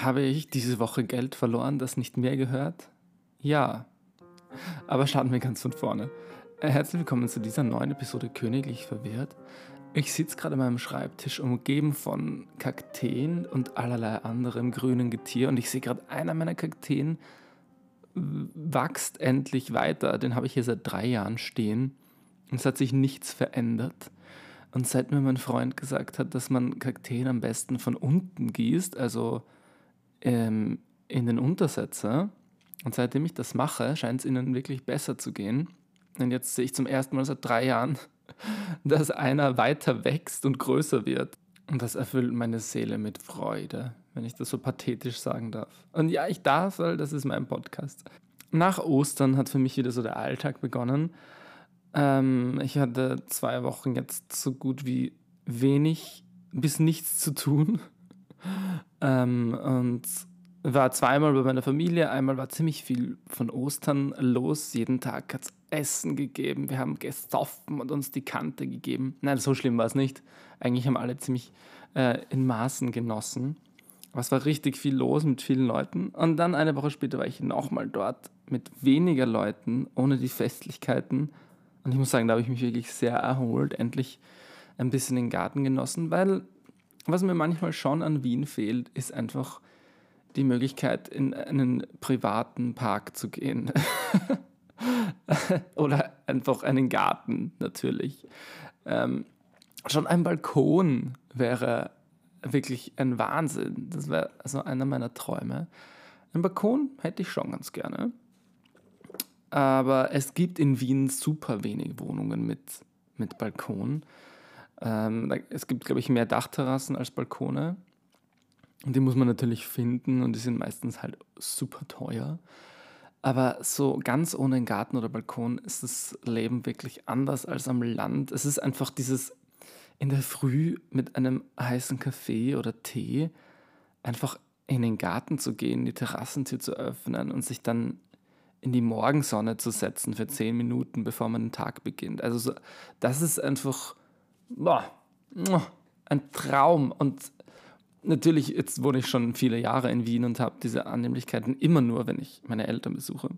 Habe ich diese Woche Geld verloren, das nicht mehr gehört? Ja. Aber starten wir ganz von vorne. Äh, herzlich willkommen zu dieser neuen Episode Königlich Verwirrt. Ich sitze gerade an meinem Schreibtisch, umgeben von Kakteen und allerlei anderem grünen Getier und ich sehe gerade, einer meiner Kakteen wächst endlich weiter. Den habe ich hier seit drei Jahren stehen und es hat sich nichts verändert. Und seit mir mein Freund gesagt hat, dass man Kakteen am besten von unten gießt, also ähm, in den Untersetzer. Und seitdem ich das mache, scheint es ihnen wirklich besser zu gehen. Und jetzt sehe ich zum ersten Mal seit drei Jahren, dass einer weiter wächst und größer wird. Und das erfüllt meine Seele mit Freude, wenn ich das so pathetisch sagen darf. Und ja, ich darf, weil das ist mein Podcast. Nach Ostern hat für mich wieder so der Alltag begonnen. Ähm, ich hatte zwei Wochen jetzt so gut wie wenig bis nichts zu tun. Ähm, und war zweimal bei meiner Familie. Einmal war ziemlich viel von Ostern los. Jeden Tag hat es Essen gegeben. Wir haben gesoffen und uns die Kante gegeben. Nein, so schlimm war es nicht. Eigentlich haben alle ziemlich äh, in Maßen genossen. Aber es war richtig viel los mit vielen Leuten. Und dann eine Woche später war ich nochmal dort mit weniger Leuten, ohne die Festlichkeiten. Und ich muss sagen, da habe ich mich wirklich sehr erholt. Endlich ein bisschen den Garten genossen, weil was mir manchmal schon an Wien fehlt, ist einfach die Möglichkeit, in einen privaten Park zu gehen. Oder einfach einen Garten natürlich. Ähm, schon ein Balkon wäre wirklich ein Wahnsinn. Das wäre also einer meiner Träume. Ein Balkon hätte ich schon ganz gerne. Aber es gibt in Wien super wenig Wohnungen mit, mit Balkon. Ähm, es gibt, glaube ich, mehr Dachterrassen als Balkone. Und die muss man natürlich finden und die sind meistens halt super teuer. Aber so ganz ohne einen Garten oder Balkon ist das Leben wirklich anders als am Land. Es ist einfach dieses in der Früh mit einem heißen Kaffee oder Tee einfach in den Garten zu gehen, die Terrassentür zu öffnen und sich dann in die Morgensonne zu setzen für zehn Minuten, bevor man den Tag beginnt. Also so, das ist einfach boah, ein Traum. Und natürlich, jetzt wohne ich schon viele Jahre in Wien und habe diese Annehmlichkeiten immer nur, wenn ich meine Eltern besuche.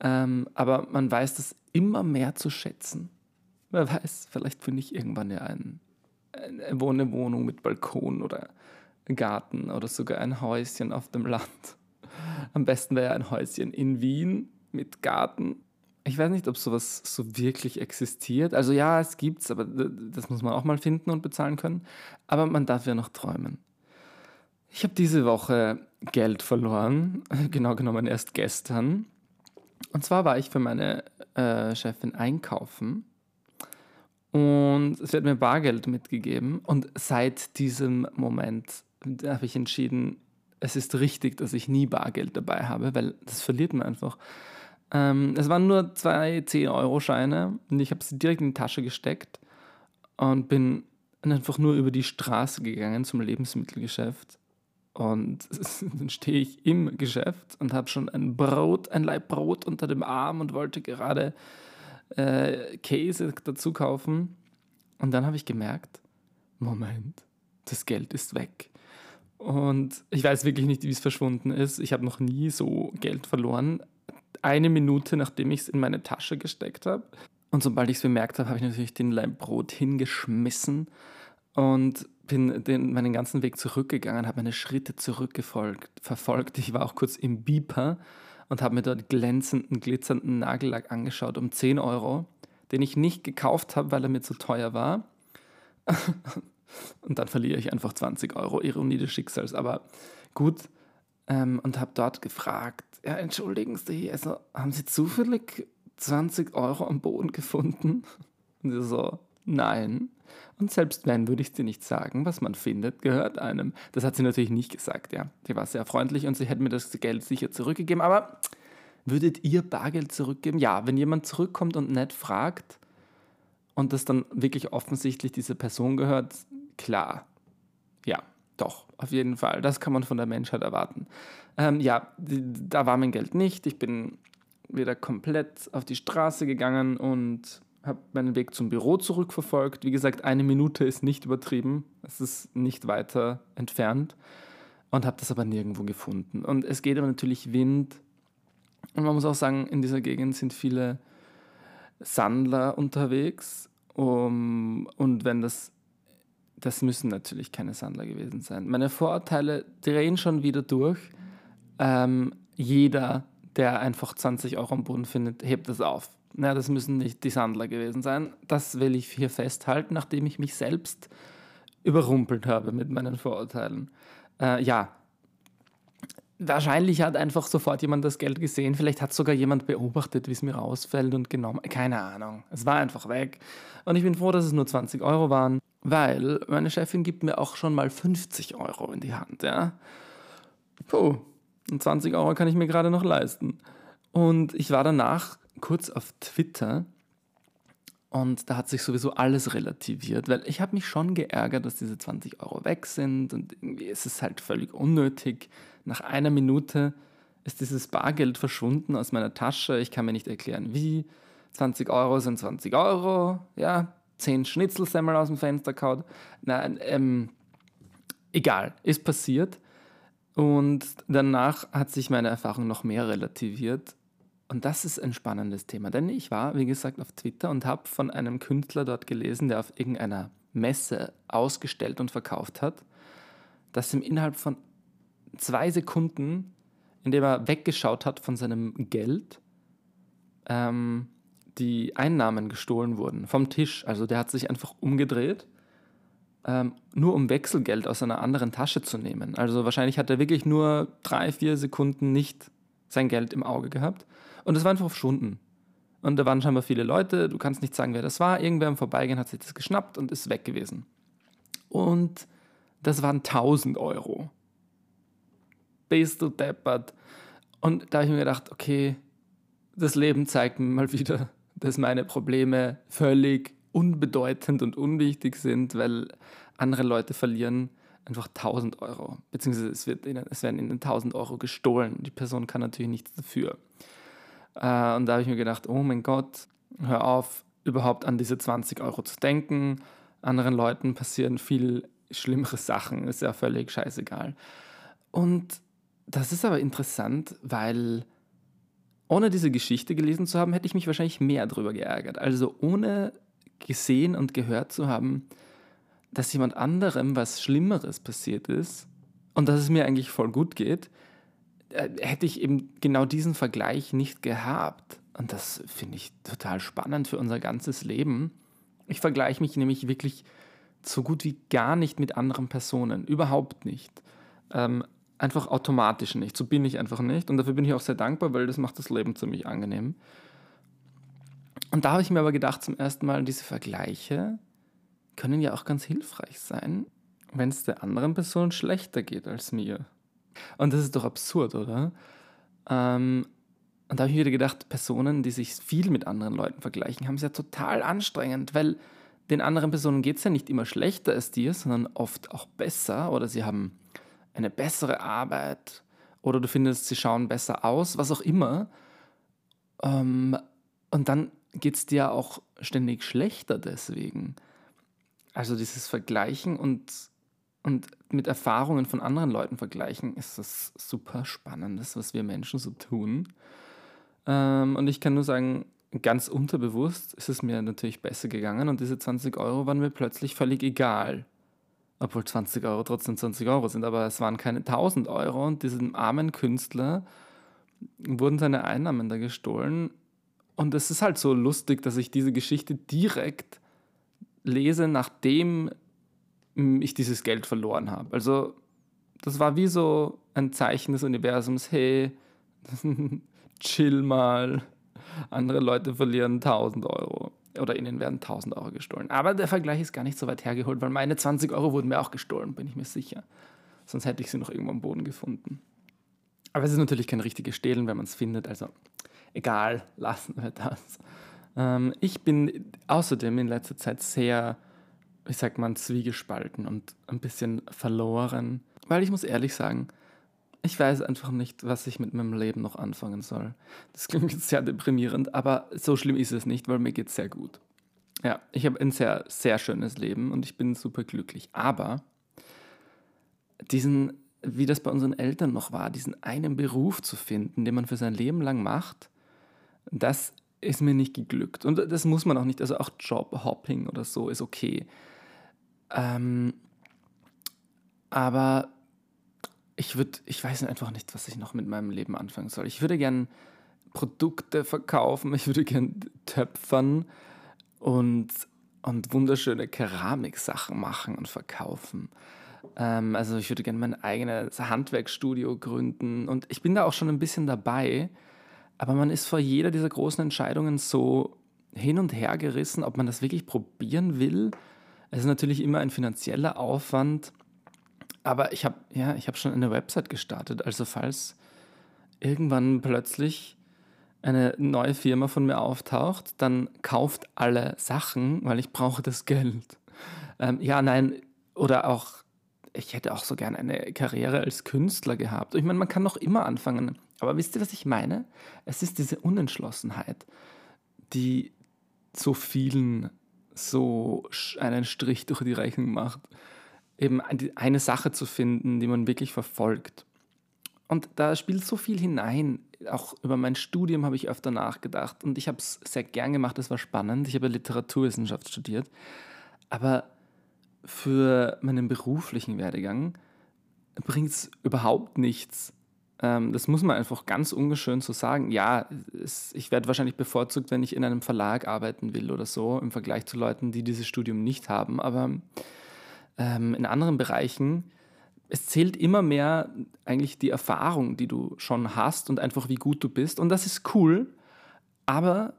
Ähm, aber man weiß das immer mehr zu schätzen. Wer weiß, vielleicht finde ich irgendwann ja ein, eine Wohnung mit Balkon oder Garten oder sogar ein Häuschen auf dem Land. Am besten wäre ein Häuschen in Wien mit Garten ich weiß nicht, ob sowas so wirklich existiert. Also ja, es gibt's, aber das muss man auch mal finden und bezahlen können. Aber man darf ja noch träumen. Ich habe diese Woche Geld verloren, genau genommen erst gestern. Und zwar war ich für meine äh, Chefin einkaufen und es wird mir Bargeld mitgegeben. Und seit diesem Moment habe ich entschieden, es ist richtig, dass ich nie Bargeld dabei habe, weil das verliert man einfach. Ähm, es waren nur zwei 10-Euro-Scheine und ich habe sie direkt in die Tasche gesteckt und bin einfach nur über die Straße gegangen zum Lebensmittelgeschäft. Und dann stehe ich im Geschäft und habe schon ein Brot, ein Laib Brot unter dem Arm und wollte gerade äh, Käse dazu kaufen. Und dann habe ich gemerkt, Moment, das Geld ist weg. Und ich weiß wirklich nicht, wie es verschwunden ist. Ich habe noch nie so Geld verloren eine Minute, nachdem ich es in meine Tasche gesteckt habe. Und sobald ich es bemerkt habe, habe ich natürlich den Leibbrot hingeschmissen und bin den, meinen ganzen Weg zurückgegangen, habe meine Schritte zurückgefolgt, verfolgt. Ich war auch kurz im Beeper und habe mir dort glänzenden, glitzernden Nagellack angeschaut um 10 Euro, den ich nicht gekauft habe, weil er mir zu teuer war. und dann verliere ich einfach 20 Euro, Ironie des Schicksals. Aber gut, ähm, und habe dort gefragt, ja, entschuldigen Sie, also haben Sie zufällig 20 Euro am Boden gefunden? Und sie so, nein. Und selbst wenn, würde ich dir nicht sagen, was man findet, gehört einem. Das hat sie natürlich nicht gesagt, ja. Die war sehr freundlich und sie hätte mir das Geld sicher zurückgegeben. Aber würdet ihr Bargeld zurückgeben? Ja, wenn jemand zurückkommt und nett fragt und das dann wirklich offensichtlich dieser Person gehört, klar. Ja, doch, auf jeden Fall. Das kann man von der Menschheit erwarten. Ähm, ja, da war mein Geld nicht. Ich bin wieder komplett auf die Straße gegangen und habe meinen Weg zum Büro zurückverfolgt. Wie gesagt, eine Minute ist nicht übertrieben. Es ist nicht weiter entfernt. und habe das aber nirgendwo gefunden. Und es geht aber natürlich Wind. Und man muss auch sagen, in dieser Gegend sind viele Sandler unterwegs. Um, und wenn das, das müssen natürlich keine Sandler gewesen sein. Meine Vorurteile drehen schon wieder durch. Ähm, jeder, der einfach 20 Euro am Boden findet, hebt das auf. Na, das müssen nicht die Sandler gewesen sein. Das will ich hier festhalten, nachdem ich mich selbst überrumpelt habe mit meinen Vorurteilen. Äh, ja, wahrscheinlich hat einfach sofort jemand das Geld gesehen. Vielleicht hat sogar jemand beobachtet, wie es mir rausfällt und genommen. Keine Ahnung. Es war einfach weg. Und ich bin froh, dass es nur 20 Euro waren, weil meine Chefin gibt mir auch schon mal 50 Euro in die Hand. Ja? Puh, und 20 Euro kann ich mir gerade noch leisten. Und ich war danach kurz auf Twitter und da hat sich sowieso alles relativiert, weil ich habe mich schon geärgert, dass diese 20 Euro weg sind und irgendwie ist es halt völlig unnötig. Nach einer Minute ist dieses Bargeld verschwunden aus meiner Tasche. Ich kann mir nicht erklären, wie. 20 Euro sind 20 Euro, ja. 10 Schnitzelsemmel aus dem Fenster kaut. Nein, ähm, egal, ist passiert. Und danach hat sich meine Erfahrung noch mehr relativiert. Und das ist ein spannendes Thema, denn ich war, wie gesagt, auf Twitter und habe von einem Künstler dort gelesen, der auf irgendeiner Messe ausgestellt und verkauft hat, dass ihm innerhalb von zwei Sekunden, indem er weggeschaut hat von seinem Geld, ähm, die Einnahmen gestohlen wurden vom Tisch. Also der hat sich einfach umgedreht, ähm, nur um Wechselgeld aus einer anderen Tasche zu nehmen. Also wahrscheinlich hat er wirklich nur drei, vier Sekunden nicht sein Geld im Auge gehabt und es war einfach verschwunden. Und da waren scheinbar viele Leute, du kannst nicht sagen, wer das war. Irgendwer im Vorbeigehen hat sich das geschnappt und ist weg gewesen. Und das waren 1000 Euro. Bist du deppert. Und da habe ich mir gedacht, okay, das Leben zeigt mir mal wieder, dass meine Probleme völlig unbedeutend und unwichtig sind, weil andere Leute verlieren einfach 1000 Euro. Beziehungsweise es, wird ihnen, es werden ihnen 1000 Euro gestohlen. Die Person kann natürlich nichts dafür. Äh, und da habe ich mir gedacht, oh mein Gott, hör auf, überhaupt an diese 20 Euro zu denken. Anderen Leuten passieren viel schlimmere Sachen, ist ja völlig scheißegal. Und das ist aber interessant, weil ohne diese Geschichte gelesen zu haben, hätte ich mich wahrscheinlich mehr darüber geärgert. Also ohne gesehen und gehört zu haben, dass jemand anderem was Schlimmeres passiert ist und dass es mir eigentlich voll gut geht, äh, hätte ich eben genau diesen Vergleich nicht gehabt. Und das finde ich total spannend für unser ganzes Leben. Ich vergleiche mich nämlich wirklich so gut wie gar nicht mit anderen Personen. Überhaupt nicht. Ähm, einfach automatisch nicht. So bin ich einfach nicht. Und dafür bin ich auch sehr dankbar, weil das macht das Leben ziemlich angenehm. Und da habe ich mir aber gedacht, zum ersten Mal, diese Vergleiche können ja auch ganz hilfreich sein, wenn es der anderen Person schlechter geht als mir. Und das ist doch absurd, oder? Ähm, und da habe ich mir wieder gedacht, Personen, die sich viel mit anderen Leuten vergleichen, haben es ja total anstrengend, weil den anderen Personen geht es ja nicht immer schlechter als dir, sondern oft auch besser oder sie haben eine bessere Arbeit oder du findest, sie schauen besser aus, was auch immer. Ähm, und dann geht es dir auch ständig schlechter deswegen. Also dieses Vergleichen und und mit Erfahrungen von anderen Leuten vergleichen, ist das super Spannendes, was wir Menschen so tun. Ähm, und ich kann nur sagen, ganz unterbewusst ist es mir natürlich besser gegangen und diese 20 Euro waren mir plötzlich völlig egal. Obwohl 20 Euro trotzdem 20 Euro sind, aber es waren keine 1000 Euro und diesem armen Künstler wurden seine Einnahmen da gestohlen. Und es ist halt so lustig, dass ich diese Geschichte direkt lese, nachdem ich dieses Geld verloren habe. Also das war wie so ein Zeichen des Universums, hey, chill mal, andere Leute verlieren 1000 Euro oder ihnen werden 1000 Euro gestohlen. Aber der Vergleich ist gar nicht so weit hergeholt, weil meine 20 Euro wurden mir auch gestohlen, bin ich mir sicher. Sonst hätte ich sie noch irgendwo am Boden gefunden. Aber es ist natürlich kein richtiges Stehlen, wenn man es findet. Also egal, lassen wir das. Ähm, ich bin außerdem in letzter Zeit sehr wie sagt man, zwiegespalten und ein bisschen verloren. Weil ich muss ehrlich sagen, ich weiß einfach nicht, was ich mit meinem Leben noch anfangen soll. Das klingt jetzt sehr deprimierend, aber so schlimm ist es nicht, weil mir geht es sehr gut. Ja, ich habe ein sehr, sehr schönes Leben und ich bin super glücklich. Aber diesen wie das bei unseren Eltern noch war, diesen einen Beruf zu finden, den man für sein Leben lang macht, das ist mir nicht geglückt. Und das muss man auch nicht, also auch Jobhopping oder so ist okay. Ähm, aber ich würde, ich weiß einfach nicht, was ich noch mit meinem Leben anfangen soll. Ich würde gern Produkte verkaufen, ich würde gern töpfern und, und wunderschöne Keramiksachen machen und verkaufen. Ähm, also ich würde gerne mein eigenes Handwerkstudio gründen und ich bin da auch schon ein bisschen dabei, aber man ist vor jeder dieser großen Entscheidungen so hin und her gerissen, ob man das wirklich probieren will. Es ist natürlich immer ein finanzieller Aufwand, aber ich habe ja, ich schon eine Website gestartet, also falls irgendwann plötzlich eine neue Firma von mir auftaucht, dann kauft alle Sachen, weil ich brauche das Geld. Ähm, ja, nein, oder auch ich hätte auch so gern eine Karriere als Künstler gehabt. Ich meine, man kann noch immer anfangen. Aber wisst ihr, was ich meine? Es ist diese Unentschlossenheit, die so vielen so einen Strich durch die Rechnung macht. Eben eine Sache zu finden, die man wirklich verfolgt. Und da spielt so viel hinein. Auch über mein Studium habe ich öfter nachgedacht und ich habe es sehr gern gemacht, es war spannend. Ich habe Literaturwissenschaft studiert. Aber für meinen beruflichen Werdegang bringt es überhaupt nichts. Ähm, das muss man einfach ganz ungeschön so sagen. Ja, es, ich werde wahrscheinlich bevorzugt, wenn ich in einem Verlag arbeiten will oder so, im Vergleich zu Leuten, die dieses Studium nicht haben. Aber ähm, in anderen Bereichen, es zählt immer mehr eigentlich die Erfahrung, die du schon hast und einfach wie gut du bist. Und das ist cool, aber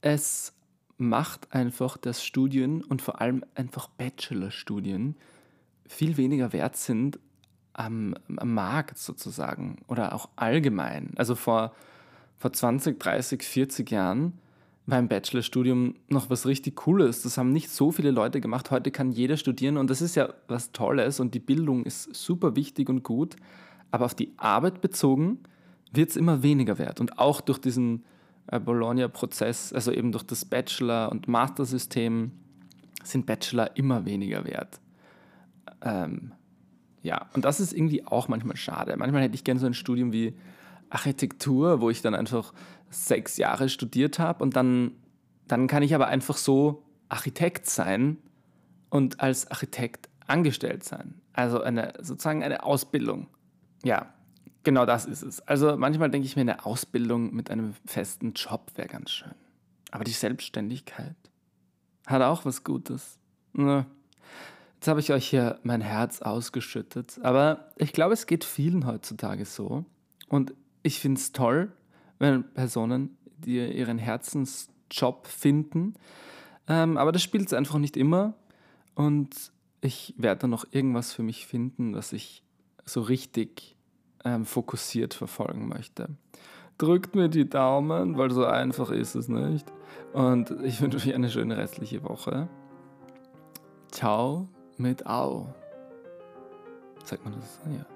es macht einfach, dass Studien und vor allem einfach Bachelorstudien viel weniger wert sind am, am, Markt sozusagen oder auch allgemein. Also vor, vor 20, 30, 40 Jahren war ein Bachelorstudium noch was richtig Cooles. Das haben nicht so viele Leute gemacht. Heute kann jeder studieren und das ist ja was Tolles und die Bildung ist super wichtig und gut. Aber auf die Arbeit bezogen wird es immer weniger wert. Und auch durch diesen äh, Bologna-Prozess, also eben durch das Bachelor- und Master-System, sind Bachelor immer weniger wert. Ähm, ja, und das ist irgendwie auch manchmal schade. Manchmal hätte ich gerne so ein Studium wie Architektur, wo ich dann einfach sechs Jahre studiert habe und dann, dann kann ich aber einfach so Architekt sein und als Architekt angestellt sein. Also eine, sozusagen eine Ausbildung. Ja, Genau das ist es. Also manchmal denke ich mir, eine Ausbildung mit einem festen Job wäre ganz schön. Aber die Selbstständigkeit hat auch was Gutes. Jetzt habe ich euch hier mein Herz ausgeschüttet. Aber ich glaube, es geht vielen heutzutage so. Und ich finde es toll, wenn Personen, die ihren Herzensjob finden. Ähm, aber das spielt es einfach nicht immer. Und ich werde dann noch irgendwas für mich finden, was ich so richtig ähm, fokussiert verfolgen möchte. Drückt mir die Daumen, weil so einfach ist es nicht. Und ich wünsche euch eine schöne restliche Woche. Ciao mit Au. Sagt man das? Ja.